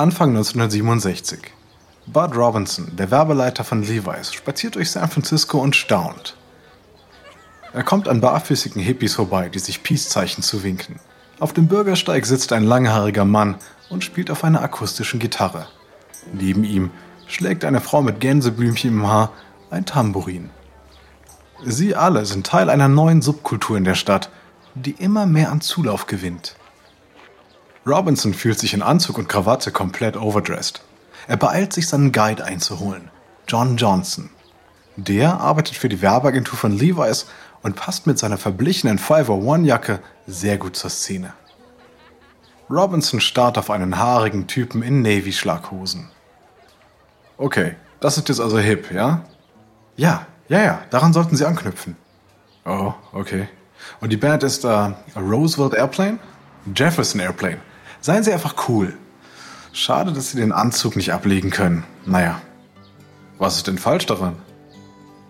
Anfang 1967. Bud Robinson, der Werbeleiter von Levi's, spaziert durch San Francisco und staunt. Er kommt an barfüßigen Hippies vorbei, die sich Peace-Zeichen zuwinken. Auf dem Bürgersteig sitzt ein langhaariger Mann und spielt auf einer akustischen Gitarre. Neben ihm schlägt eine Frau mit Gänseblümchen im Haar ein Tambourin. Sie alle sind Teil einer neuen Subkultur in der Stadt, die immer mehr an Zulauf gewinnt. Robinson fühlt sich in Anzug und Krawatte komplett overdressed. Er beeilt sich, seinen Guide einzuholen, John Johnson. Der arbeitet für die Werbeagentur von Levi's und passt mit seiner verblichenen 501-Jacke sehr gut zur Szene. Robinson starrt auf einen haarigen Typen in Navy-Schlaghosen. Okay, das ist jetzt also hip, ja? Ja, ja, ja, daran sollten Sie anknüpfen. Oh, okay. Und die Band ist äh, Roosevelt Airplane? Jefferson Airplane. Seien Sie einfach cool. Schade, dass Sie den Anzug nicht ablegen können. Naja. Was ist denn falsch daran?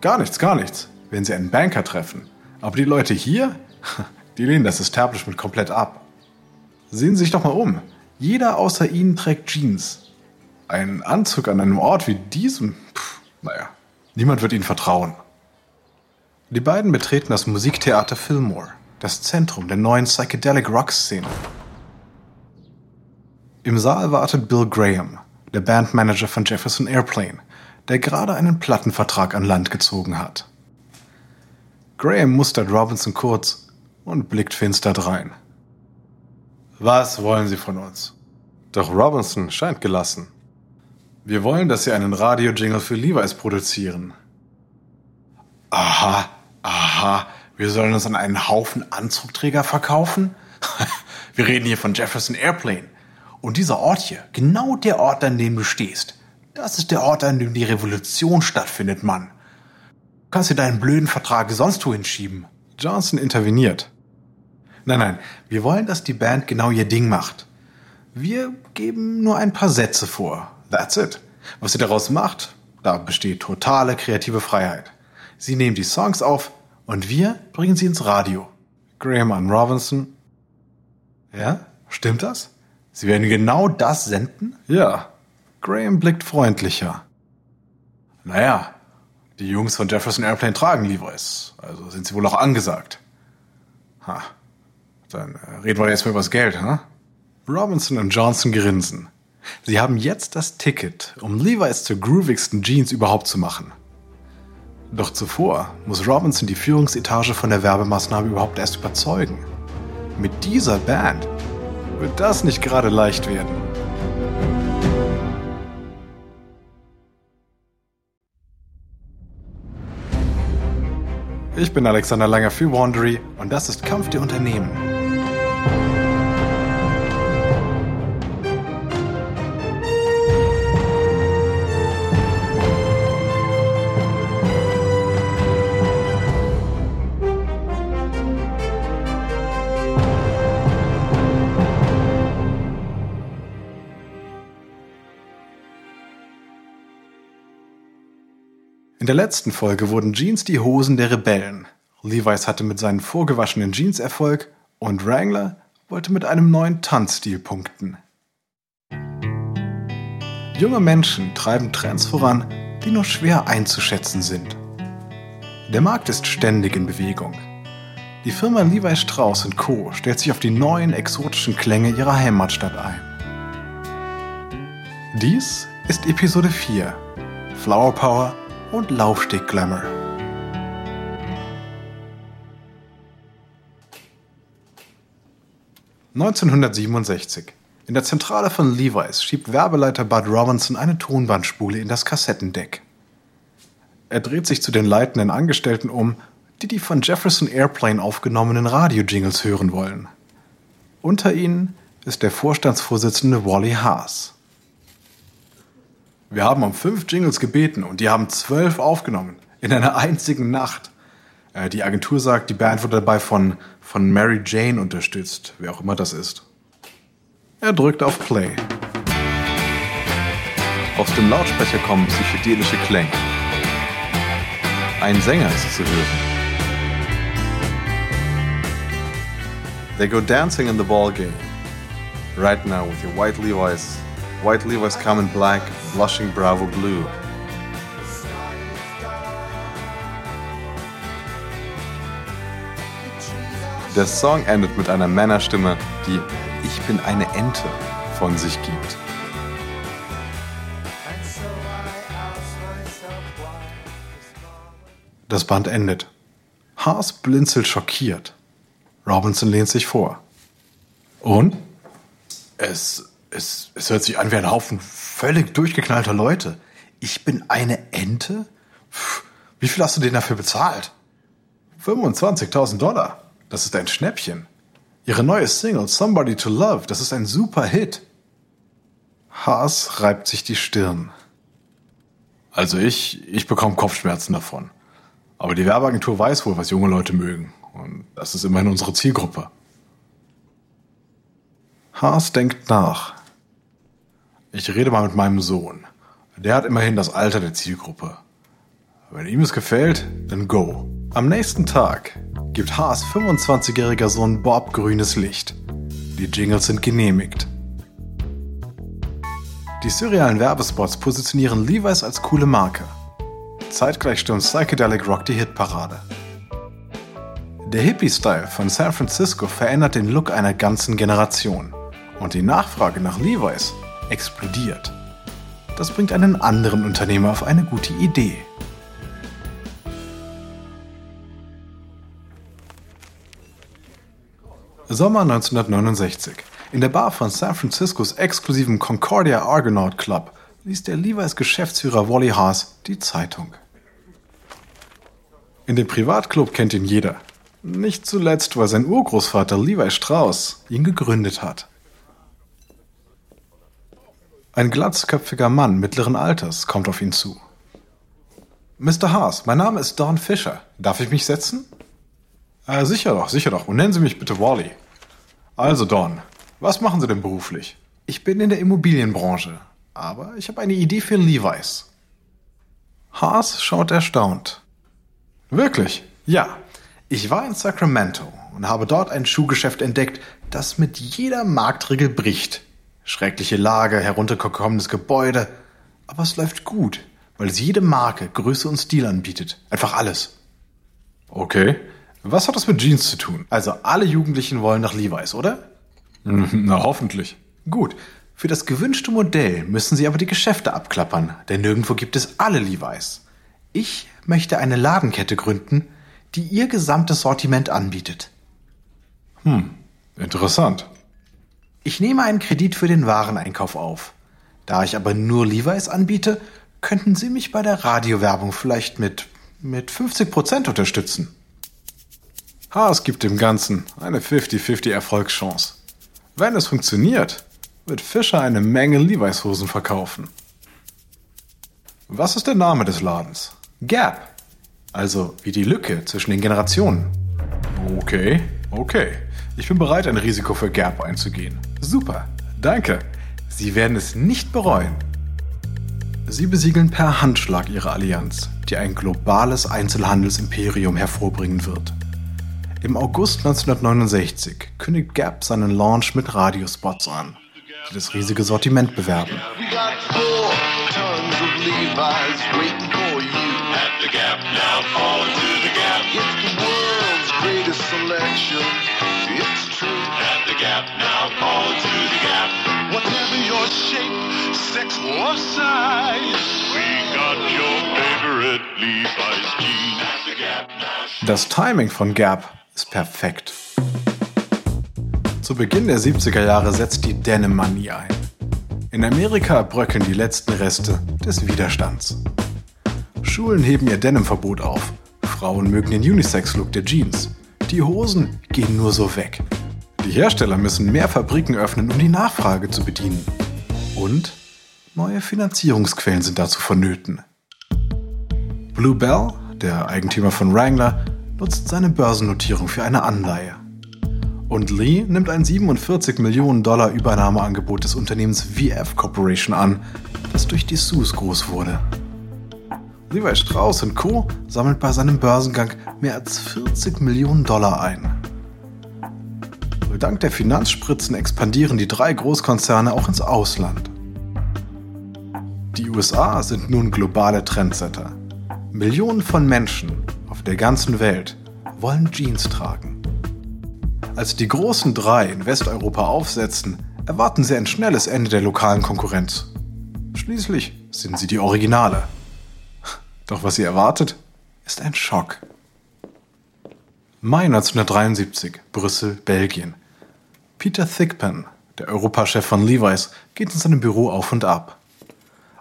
Gar nichts, gar nichts, wenn Sie einen Banker treffen. Aber die Leute hier, die lehnen das Establishment komplett ab. Sehen Sie sich doch mal um. Jeder außer Ihnen trägt Jeans. Ein Anzug an einem Ort wie diesem, pff, naja, niemand wird Ihnen vertrauen. Die beiden betreten das Musiktheater Fillmore, das Zentrum der neuen Psychedelic Rock Szene. Im Saal wartet Bill Graham, der Bandmanager von Jefferson Airplane, der gerade einen Plattenvertrag an Land gezogen hat. Graham mustert Robinson kurz und blickt finster drein. Was wollen Sie von uns? Doch Robinson scheint gelassen. Wir wollen, dass Sie einen Radio-Jingle für Levi's produzieren. Aha, aha, wir sollen uns an einen Haufen Anzugträger verkaufen? wir reden hier von Jefferson Airplane, und dieser Ort hier, genau der Ort, an dem du stehst, das ist der Ort, an dem die Revolution stattfindet, Mann. Du kannst dir deinen blöden Vertrag sonst wohin schieben. Johnson interveniert. Nein, nein, wir wollen, dass die Band genau ihr Ding macht. Wir geben nur ein paar Sätze vor. That's it. Was sie daraus macht, da besteht totale kreative Freiheit. Sie nehmen die Songs auf und wir bringen sie ins Radio. Graham an Robinson. Ja, stimmt das? Sie werden genau das senden? Ja. Graham blickt freundlicher. Naja, die Jungs von Jefferson Airplane tragen Levi's, also sind sie wohl auch angesagt. Ha. Dann äh, reden wir jetzt mal über das Geld, ha? Robinson und Johnson grinsen. Sie haben jetzt das Ticket, um Levi's zur groovigsten Jeans überhaupt zu machen. Doch zuvor muss Robinson die Führungsetage von der Werbemaßnahme überhaupt erst überzeugen. Mit dieser Band wird das nicht gerade leicht werden. Ich bin Alexander Langer für Wandery und das ist Kampf der Unternehmen. In der letzten Folge wurden Jeans die Hosen der Rebellen. Levi's hatte mit seinen vorgewaschenen Jeans Erfolg und Wrangler wollte mit einem neuen Tanzstil punkten. Junge Menschen treiben Trends voran, die nur schwer einzuschätzen sind. Der Markt ist ständig in Bewegung. Die Firma Levi Strauss Co. stellt sich auf die neuen exotischen Klänge ihrer Heimatstadt ein. Dies ist Episode 4 Flower Power und Laufsteg-Glamour. (1967) In der Zentrale von Levi's schiebt Werbeleiter Bud Robinson eine Tonbandspule in das Kassettendeck. Er dreht sich zu den leitenden Angestellten um, die die von Jefferson Airplane aufgenommenen Radio-Jingles hören wollen. Unter ihnen ist der Vorstandsvorsitzende Wally Haas. Wir haben um fünf Jingles gebeten und die haben zwölf aufgenommen. In einer einzigen Nacht. Äh, die Agentur sagt, die Band wurde dabei von, von Mary Jane unterstützt, wer auch immer das ist. Er drückt auf Play. Aus dem Lautsprecher kommen psychedelische Klänge. Ein Sänger ist zu hören. They go dancing in the ball game. Right now with your white Levi's White Levi's Come in Black, Blushing Bravo Blue. Der Song endet mit einer Männerstimme, die Ich bin eine Ente von sich gibt. Das Band endet. Haas blinzelt schockiert. Robinson lehnt sich vor. Und? Es, es, es hört sich an wie ein Haufen völlig durchgeknallter Leute. Ich bin eine Ente? Wie viel hast du denn dafür bezahlt? 25.000 Dollar. Das ist ein Schnäppchen. Ihre neue Single Somebody to Love, das ist ein super Hit. Haas reibt sich die Stirn. Also ich, ich bekomme Kopfschmerzen davon. Aber die Werbeagentur weiß wohl, was junge Leute mögen. Und das ist immerhin unsere Zielgruppe. Haas denkt nach. Ich rede mal mit meinem Sohn. Der hat immerhin das Alter der Zielgruppe. Wenn ihm es gefällt, dann go. Am nächsten Tag gibt Haas 25-jähriger Sohn Bob grünes Licht. Die Jingles sind genehmigt. Die surrealen Werbespots positionieren Levi's als coole Marke. Zeitgleich stürmt Psychedelic Rock die Hitparade. Der Hippie-Style von San Francisco verändert den Look einer ganzen Generation und die Nachfrage nach Levi's explodiert. Das bringt einen anderen Unternehmer auf eine gute Idee. Sommer 1969. In der Bar von San Franciscos exklusivem Concordia Argonaut Club liest der Levi's Geschäftsführer Wally Haas die Zeitung. In dem Privatclub kennt ihn jeder. Nicht zuletzt, weil sein Urgroßvater Levi Strauss ihn gegründet hat. Ein glatzköpfiger Mann mittleren Alters kommt auf ihn zu. Mr. Haas, mein Name ist Don Fischer. Darf ich mich setzen? Äh, sicher doch, sicher doch. Und nennen Sie mich bitte Wally. Also, Don, was machen Sie denn beruflich? Ich bin in der Immobilienbranche, aber ich habe eine Idee für Levi's. Haas schaut erstaunt. Wirklich? Ja. Ich war in Sacramento und habe dort ein Schuhgeschäft entdeckt, das mit jeder Marktregel bricht. Schreckliche Lage, heruntergekommenes Gebäude. Aber es läuft gut, weil es jede Marke, Größe und Stil anbietet. Einfach alles. Okay. Was hat das mit Jeans zu tun? Also alle Jugendlichen wollen nach Levi's, oder? Na, hoffentlich. Gut. Für das gewünschte Modell müssen Sie aber die Geschäfte abklappern, denn nirgendwo gibt es alle Levi's. Ich möchte eine Ladenkette gründen, die Ihr gesamtes Sortiment anbietet. Hm, interessant. Ich nehme einen Kredit für den Wareneinkauf auf. Da ich aber nur Levi's anbiete, könnten Sie mich bei der Radiowerbung vielleicht mit, mit 50 Prozent unterstützen. Haas gibt dem Ganzen eine 50-50 Erfolgschance. Wenn es funktioniert, wird Fischer eine Menge Levi's Hosen verkaufen. Was ist der Name des Ladens? Gap. Also wie die Lücke zwischen den Generationen. Okay, okay. Ich bin bereit, ein Risiko für Gap einzugehen. Super, danke. Sie werden es nicht bereuen. Sie besiegeln per Handschlag ihre Allianz, die ein globales Einzelhandelsimperium hervorbringen wird. Im August 1969 kündigt Gap seinen Launch mit Radiospots an, die das riesige Sortiment bewerben. Das Timing von Gap ist perfekt. Zu Beginn der 70er Jahre setzt die Denim-Manie ein. In Amerika bröckeln die letzten Reste des Widerstands. Schulen heben ihr Denim-Verbot auf. Frauen mögen den Unisex-Look der Jeans. Die Hosen gehen nur so weg. Die Hersteller müssen mehr Fabriken öffnen, um die Nachfrage zu bedienen. Und neue Finanzierungsquellen sind dazu vonnöten. Blue Bell, der Eigentümer von Wrangler, nutzt seine Börsennotierung für eine Anleihe. Und Lee nimmt ein 47 Millionen Dollar Übernahmeangebot des Unternehmens VF Corporation an, das durch die Sus groß wurde. Levi Strauss Co. sammelt bei seinem Börsengang mehr als 40 Millionen Dollar ein. Dank der Finanzspritzen expandieren die drei Großkonzerne auch ins Ausland. Die USA sind nun globale Trendsetter. Millionen von Menschen auf der ganzen Welt wollen Jeans tragen. Als die großen drei in Westeuropa aufsetzen, erwarten sie ein schnelles Ende der lokalen Konkurrenz. Schließlich sind sie die Originale. Doch was sie erwartet, ist ein Schock. Mai 1973, Brüssel, Belgien. Peter Thigpen, der Europachef von Levi's, geht in seinem Büro auf und ab.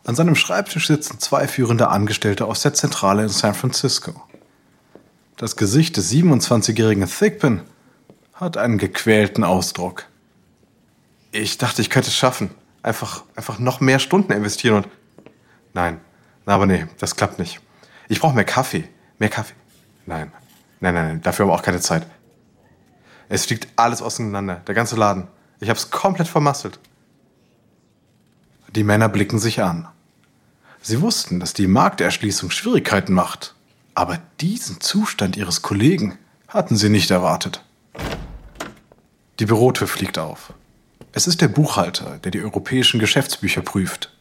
An seinem Schreibtisch sitzen zwei führende Angestellte aus der Zentrale in San Francisco. Das Gesicht des 27-jährigen Thigpen hat einen gequälten Ausdruck. Ich dachte, ich könnte es schaffen. Einfach, einfach noch mehr Stunden investieren und. Nein, aber nee, das klappt nicht. Ich brauche mehr Kaffee. Mehr Kaffee. Nein. Nein, nein, nein, dafür haben wir auch keine Zeit. Es fliegt alles auseinander, der ganze Laden. Ich habe es komplett vermasselt. Die Männer blicken sich an. Sie wussten, dass die Markterschließung Schwierigkeiten macht. Aber diesen Zustand ihres Kollegen hatten sie nicht erwartet. Die Bürotür fliegt auf. Es ist der Buchhalter, der die europäischen Geschäftsbücher prüft.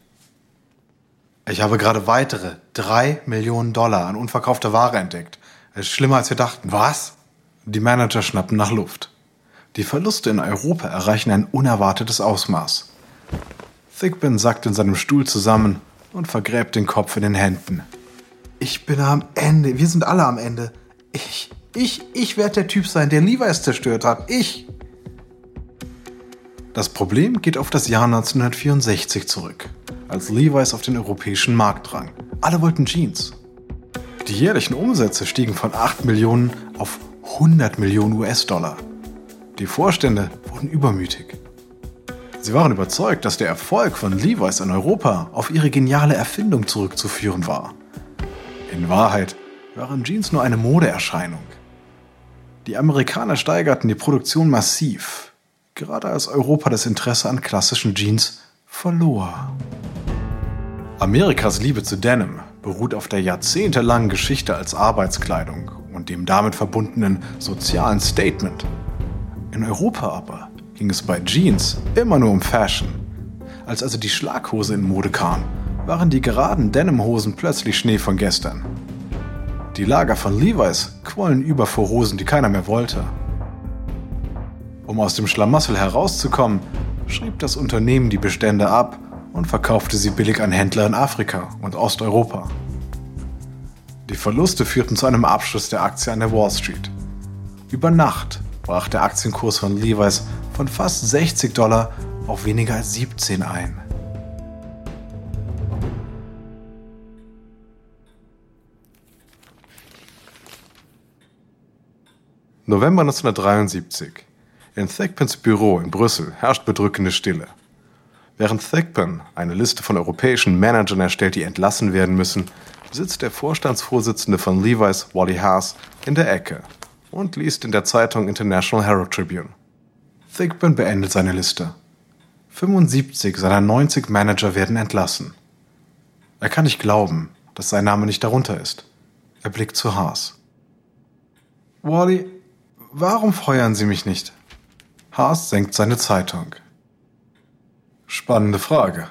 Ich habe gerade weitere drei Millionen Dollar an unverkaufter Ware entdeckt. Es ist schlimmer, als wir dachten. Was? Die Manager schnappen nach Luft. Die Verluste in Europa erreichen ein unerwartetes Ausmaß. Thigpen sackt in seinem Stuhl zusammen und vergräbt den Kopf in den Händen. Ich bin am Ende. Wir sind alle am Ende. Ich, ich, ich werde der Typ sein, der Levi's zerstört hat. Ich. Das Problem geht auf das Jahr 1964 zurück, als Levi's auf den europäischen Markt drang. Alle wollten Jeans. Die jährlichen Umsätze stiegen von 8 Millionen auf 100 Millionen US-Dollar. Die Vorstände wurden übermütig. Sie waren überzeugt, dass der Erfolg von Levi's in Europa auf ihre geniale Erfindung zurückzuführen war. In Wahrheit waren Jeans nur eine Modeerscheinung. Die Amerikaner steigerten die Produktion massiv, gerade als Europa das Interesse an klassischen Jeans verlor. Amerikas Liebe zu Denim beruht auf der jahrzehntelangen Geschichte als Arbeitskleidung und dem damit verbundenen sozialen Statement. In Europa aber ging es bei Jeans immer nur um Fashion. Als also die Schlaghose in Mode kam, waren die geraden Denimhosen plötzlich Schnee von gestern. Die Lager von Levi's quollen über vor Hosen, die keiner mehr wollte. Um aus dem Schlamassel herauszukommen, schrieb das Unternehmen die Bestände ab und verkaufte sie billig an Händler in Afrika und Osteuropa. Die Verluste führten zu einem Abschluss der Aktie an der Wall Street. Über Nacht brach der Aktienkurs von Levi's von fast 60 Dollar auf weniger als 17 ein. November 1973. In Thigpens Büro in Brüssel herrscht bedrückende Stille. Während Thigpen eine Liste von europäischen Managern erstellt, die entlassen werden müssen, sitzt der Vorstandsvorsitzende von Levi's, Wally Haas, in der Ecke und liest in der Zeitung International Herald Tribune. Thigpen beendet seine Liste. 75 seiner 90 Manager werden entlassen. Er kann nicht glauben, dass sein Name nicht darunter ist. Er blickt zu Haas. Wally, warum feuern Sie mich nicht? Haas senkt seine Zeitung. Spannende Frage.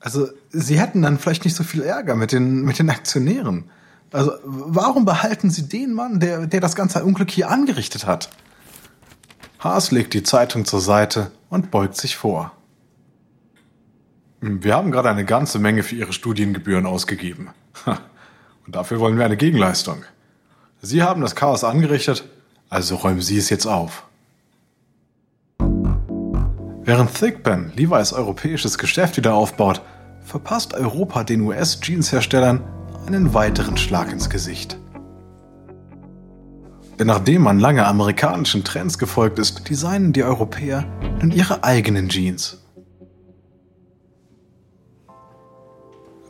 Also, Sie hätten dann vielleicht nicht so viel Ärger mit den, mit den Aktionären. Also, warum behalten Sie den Mann, der, der das ganze Unglück hier angerichtet hat? Haas legt die Zeitung zur Seite und beugt sich vor. Wir haben gerade eine ganze Menge für Ihre Studiengebühren ausgegeben. Und dafür wollen wir eine Gegenleistung. Sie haben das Chaos angerichtet, also räumen Sie es jetzt auf. Während Thigpen Levi's europäisches Geschäft wieder aufbaut, verpasst Europa den US-Jeans-Herstellern einen weiteren Schlag ins Gesicht. Denn nachdem man lange amerikanischen Trends gefolgt ist, designen die Europäer nun ihre eigenen Jeans.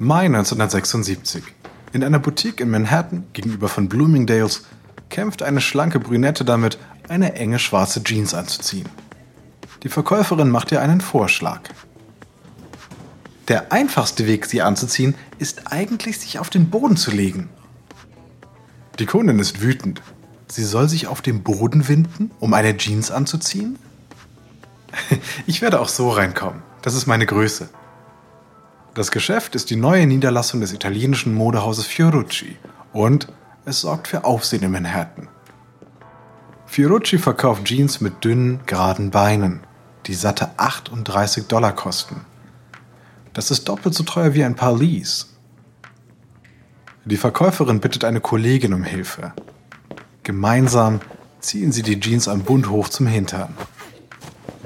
Mai 1976. In einer Boutique in Manhattan gegenüber von Bloomingdale's kämpft eine schlanke Brünette damit, eine enge schwarze Jeans anzuziehen. Die Verkäuferin macht ihr einen Vorschlag. Der einfachste Weg, sie anzuziehen, ist eigentlich, sich auf den Boden zu legen. Die Kundin ist wütend. Sie soll sich auf den Boden winden, um eine Jeans anzuziehen? Ich werde auch so reinkommen. Das ist meine Größe. Das Geschäft ist die neue Niederlassung des italienischen Modehauses Fiorucci und es sorgt für Aufsehen in Manhattan. Fiorucci verkauft Jeans mit dünnen, geraden Beinen, die satte 38 Dollar kosten. Das ist doppelt so teuer wie ein Paar Lees. Die Verkäuferin bittet eine Kollegin um Hilfe. Gemeinsam ziehen sie die Jeans am Bund hoch zum Hintern.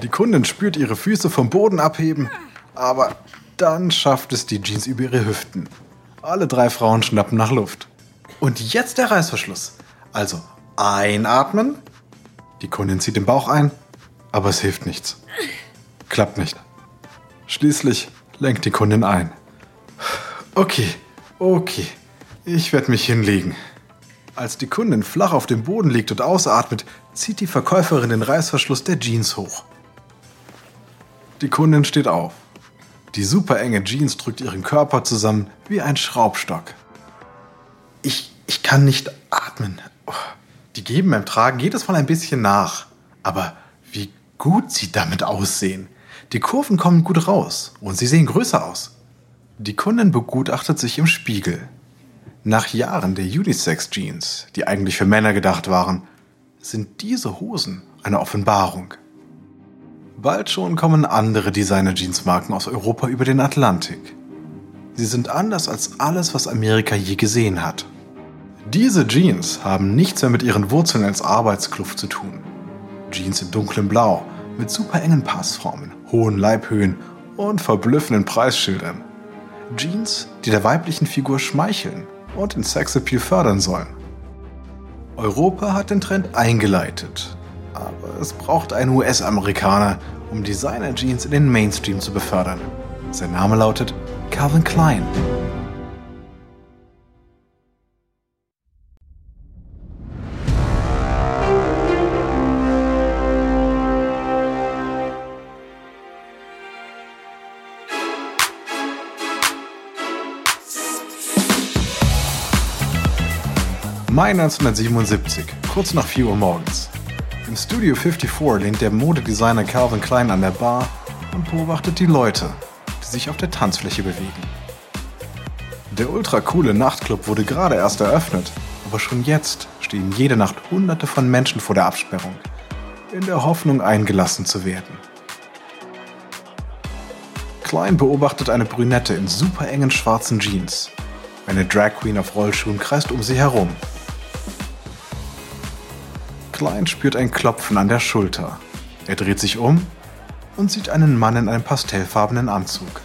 Die Kundin spürt ihre Füße vom Boden abheben, aber dann schafft es die Jeans über ihre Hüften. Alle drei Frauen schnappen nach Luft. Und jetzt der Reißverschluss. Also einatmen. Die Kundin zieht den Bauch ein, aber es hilft nichts. Klappt nicht. Schließlich lenkt die Kundin ein. Okay, okay, ich werde mich hinlegen. Als die Kundin flach auf dem Boden liegt und ausatmet, zieht die Verkäuferin den Reißverschluss der Jeans hoch. Die Kundin steht auf. Die super enge Jeans drückt ihren Körper zusammen wie ein Schraubstock. Ich, ich kann nicht atmen. Oh, die geben beim Tragen jedes Mal ein bisschen nach. Aber wie gut sie damit aussehen. Die Kurven kommen gut raus und sie sehen größer aus. Die Kundin begutachtet sich im Spiegel. Nach Jahren der Unisex-Jeans, die eigentlich für Männer gedacht waren, sind diese Hosen eine Offenbarung. Bald schon kommen andere Designer-Jeans-Marken aus Europa über den Atlantik. Sie sind anders als alles, was Amerika je gesehen hat. Diese Jeans haben nichts mehr mit ihren Wurzeln als Arbeitskluft zu tun. Jeans in dunklem Blau, mit super engen Passformen, hohen Leibhöhen und verblüffenden Preisschildern. Jeans, die der weiblichen Figur schmeicheln und den Sexappeal fördern sollen. Europa hat den Trend eingeleitet aber es braucht einen US-Amerikaner, um Designer-Jeans in den Mainstream zu befördern. Sein Name lautet Calvin Klein. Mai 1977, kurz nach 4 Uhr morgens. Im Studio 54 lehnt der Modedesigner Calvin Klein an der Bar und beobachtet die Leute, die sich auf der Tanzfläche bewegen. Der ultra coole Nachtclub wurde gerade erst eröffnet, aber schon jetzt stehen jede Nacht Hunderte von Menschen vor der Absperrung, in der Hoffnung eingelassen zu werden. Klein beobachtet eine Brünette in super engen schwarzen Jeans. Eine Drag Queen auf Rollschuhen kreist um sie herum Klein spürt ein Klopfen an der Schulter. Er dreht sich um und sieht einen Mann in einem pastellfarbenen Anzug.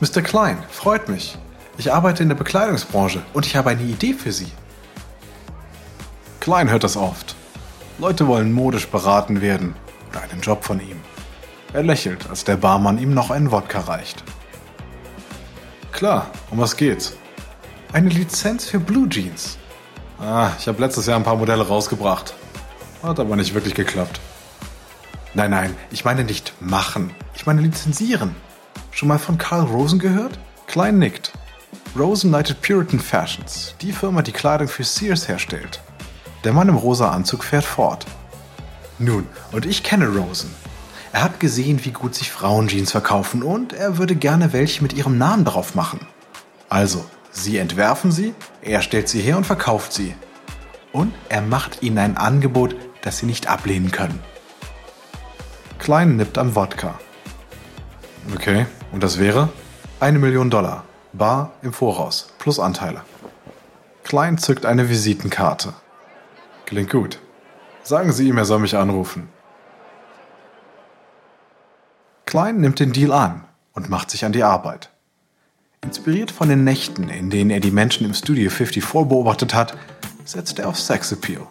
Mr. Klein, freut mich. Ich arbeite in der Bekleidungsbranche und ich habe eine Idee für Sie. Klein hört das oft. Leute wollen modisch beraten werden oder einen Job von ihm. Er lächelt, als der Barmann ihm noch einen Wodka reicht. Klar, um was geht's? Eine Lizenz für Blue Jeans. Ah, ich habe letztes Jahr ein paar Modelle rausgebracht. Hat aber nicht wirklich geklappt. Nein, nein, ich meine nicht machen. Ich meine lizenzieren. Schon mal von Carl Rosen gehört? Klein nickt. Rosen leitet Puritan Fashions, die Firma, die Kleidung für Sears herstellt. Der Mann im rosa Anzug fährt fort. Nun, und ich kenne Rosen. Er hat gesehen, wie gut sich Frauenjeans verkaufen und er würde gerne welche mit ihrem Namen drauf machen. Also, Sie entwerfen sie, er stellt sie her und verkauft sie. Und er macht ihnen ein Angebot, das sie nicht ablehnen können. Klein nippt am Wodka. Okay, und das wäre? Eine Million Dollar. Bar im Voraus, plus Anteile. Klein zückt eine Visitenkarte. Klingt gut. Sagen Sie ihm, er soll mich anrufen. Klein nimmt den Deal an und macht sich an die Arbeit. Inspiriert von den Nächten, in denen er die Menschen im Studio 54 beobachtet hat, setzt er auf Sexappeal.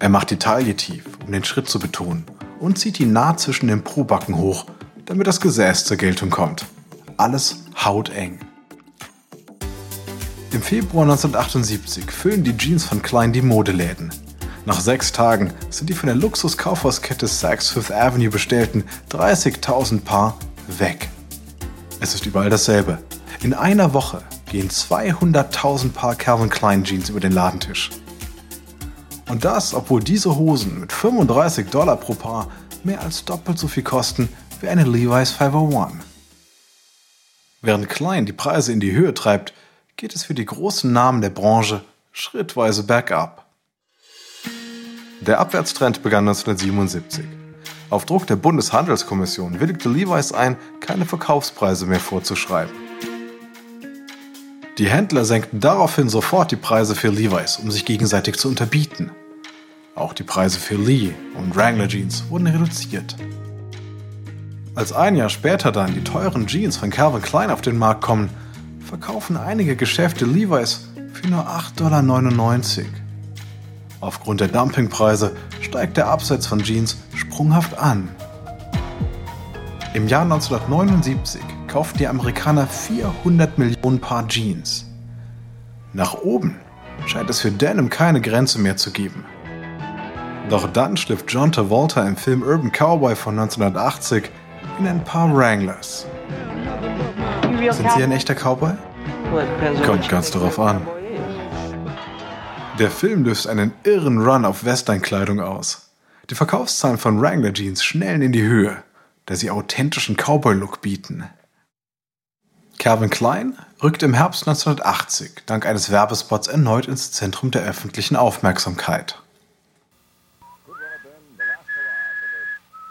Er macht die Taille tief, um den Schritt zu betonen, und zieht ihn nah zwischen den Probacken hoch, damit das Gesäß zur Geltung kommt. Alles hauteng. Im Februar 1978 füllen die Jeans von Klein die Modeläden. Nach sechs Tagen sind die von der Luxus-Kaufhauskette Saks Fifth Avenue bestellten 30.000 Paar weg. Es ist überall dasselbe. In einer Woche gehen 200.000 Paar Calvin Klein Jeans über den Ladentisch. Und das, obwohl diese Hosen mit 35 Dollar pro Paar mehr als doppelt so viel kosten wie eine Levi's 501. Während Klein die Preise in die Höhe treibt, geht es für die großen Namen der Branche schrittweise bergab. Der Abwärtstrend begann 1977. Auf Druck der Bundeshandelskommission willigte Levi's ein, keine Verkaufspreise mehr vorzuschreiben. Die Händler senkten daraufhin sofort die Preise für Levi's, um sich gegenseitig zu unterbieten. Auch die Preise für Lee und Wrangler Jeans wurden reduziert. Als ein Jahr später dann die teuren Jeans von Calvin Klein auf den Markt kommen, verkaufen einige Geschäfte Levi's für nur 8,99 Dollar. Aufgrund der Dumpingpreise steigt der Absatz von Jeans sprunghaft an. Im Jahr 1979 kauften die Amerikaner 400 Millionen Paar Jeans. Nach oben scheint es für Denim keine Grenze mehr zu geben. Doch dann schlüpft John Travolta im Film Urban Cowboy von 1980 in ein paar Wranglers. Sind Sie ein echter Cowboy? Kommt ganz darauf an. Der Film löst einen irren Run auf Westernkleidung aus. Die Verkaufszahlen von Wrangler Jeans schnellen in die Höhe, da sie authentischen Cowboy-Look bieten. Calvin Klein rückt im Herbst 1980 dank eines Werbespots erneut ins Zentrum der öffentlichen Aufmerksamkeit.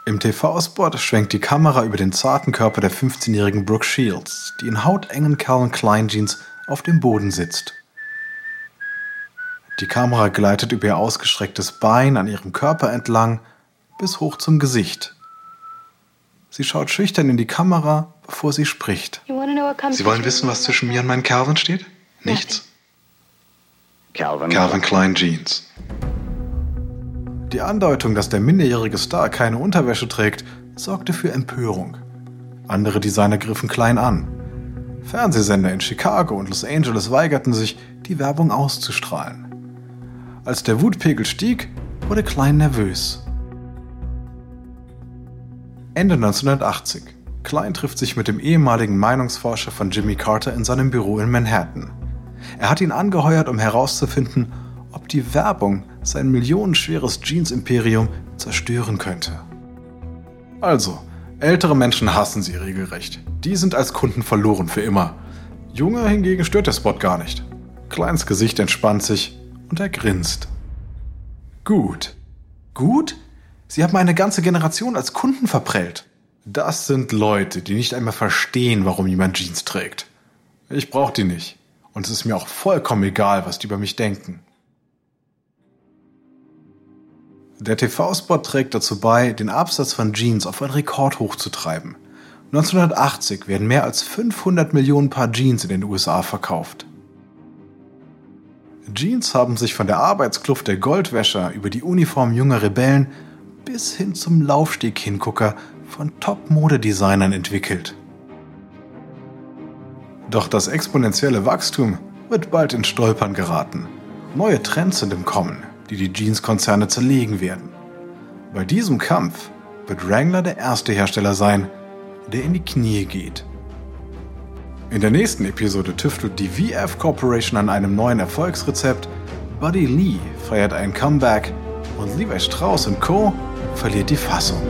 Im TV-Spot schwenkt die Kamera über den zarten Körper der 15-jährigen Brooke Shields, die in hautengen Calvin Klein Jeans auf dem Boden sitzt. Die Kamera gleitet über ihr ausgestrecktes Bein an ihrem Körper entlang bis hoch zum Gesicht. Sie schaut schüchtern in die Kamera, bevor sie spricht. Sie wollen wissen, was zwischen mir und meinem Calvin steht? Nichts. Calvin, Calvin Klein Jeans. Die Andeutung, dass der minderjährige Star keine Unterwäsche trägt, sorgte für Empörung. Andere Designer griffen klein an. Fernsehsender in Chicago und Los Angeles weigerten sich, die Werbung auszustrahlen. Als der Wutpegel stieg, wurde Klein nervös. Ende 1980. Klein trifft sich mit dem ehemaligen Meinungsforscher von Jimmy Carter in seinem Büro in Manhattan. Er hat ihn angeheuert, um herauszufinden, ob die Werbung sein millionenschweres Jeans-Imperium zerstören könnte. Also, ältere Menschen hassen sie regelrecht. Die sind als Kunden verloren für immer. Junge hingegen stört der Spot gar nicht. Kleins Gesicht entspannt sich und er grinst. Gut. Gut? Sie haben eine ganze Generation als Kunden verprellt. Das sind Leute, die nicht einmal verstehen, warum jemand Jeans trägt. Ich brauche die nicht. Und es ist mir auch vollkommen egal, was die über mich denken. Der TV-Spot trägt dazu bei, den Absatz von Jeans auf einen Rekord hochzutreiben. 1980 werden mehr als 500 Millionen Paar Jeans in den USA verkauft. Jeans haben sich von der Arbeitskluft der Goldwäscher über die Uniform junger Rebellen bis hin zum Laufsteg-Hingucker von Top-Modedesignern entwickelt. Doch das exponentielle Wachstum wird bald in Stolpern geraten. Neue Trends sind im Kommen, die die Jeans-Konzerne zerlegen werden. Bei diesem Kampf wird Wrangler der erste Hersteller sein, der in die Knie geht. In der nächsten Episode tüftelt die VF Corporation an einem neuen Erfolgsrezept, Buddy Lee feiert ein Comeback und Levi Strauss Co. verliert die Fassung.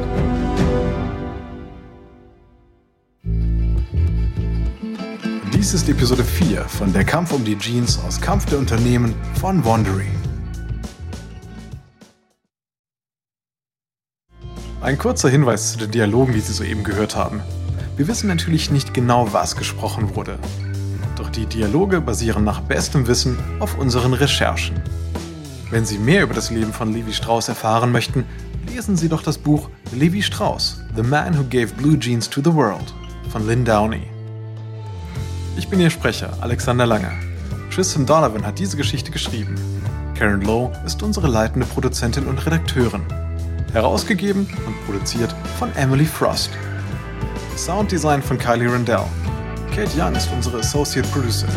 Dies ist Episode 4 von Der Kampf um die Jeans aus Kampf der Unternehmen von Wondery. Ein kurzer Hinweis zu den Dialogen, die Sie soeben gehört haben. Wir wissen natürlich nicht genau, was gesprochen wurde. Doch die Dialoge basieren nach bestem Wissen auf unseren Recherchen. Wenn Sie mehr über das Leben von Levi Strauss erfahren möchten, lesen Sie doch das Buch Levi Strauss, The Man Who Gave Blue Jeans to the World von Lynn Downey. Ich bin Ihr Sprecher, Alexander Langer. Tristan Donovan hat diese Geschichte geschrieben. Karen Lowe ist unsere leitende Produzentin und Redakteurin. Herausgegeben und produziert von Emily Frost. Sounddesign von Kylie Rendell. Kate Young ist unsere Associate Producer.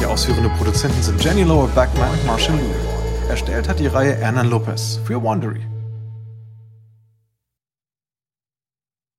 Die ausführenden Produzenten sind Jenny Lower Backman und Marshall Lou. Erstellt hat die Reihe Hernan Lopez für Wandery.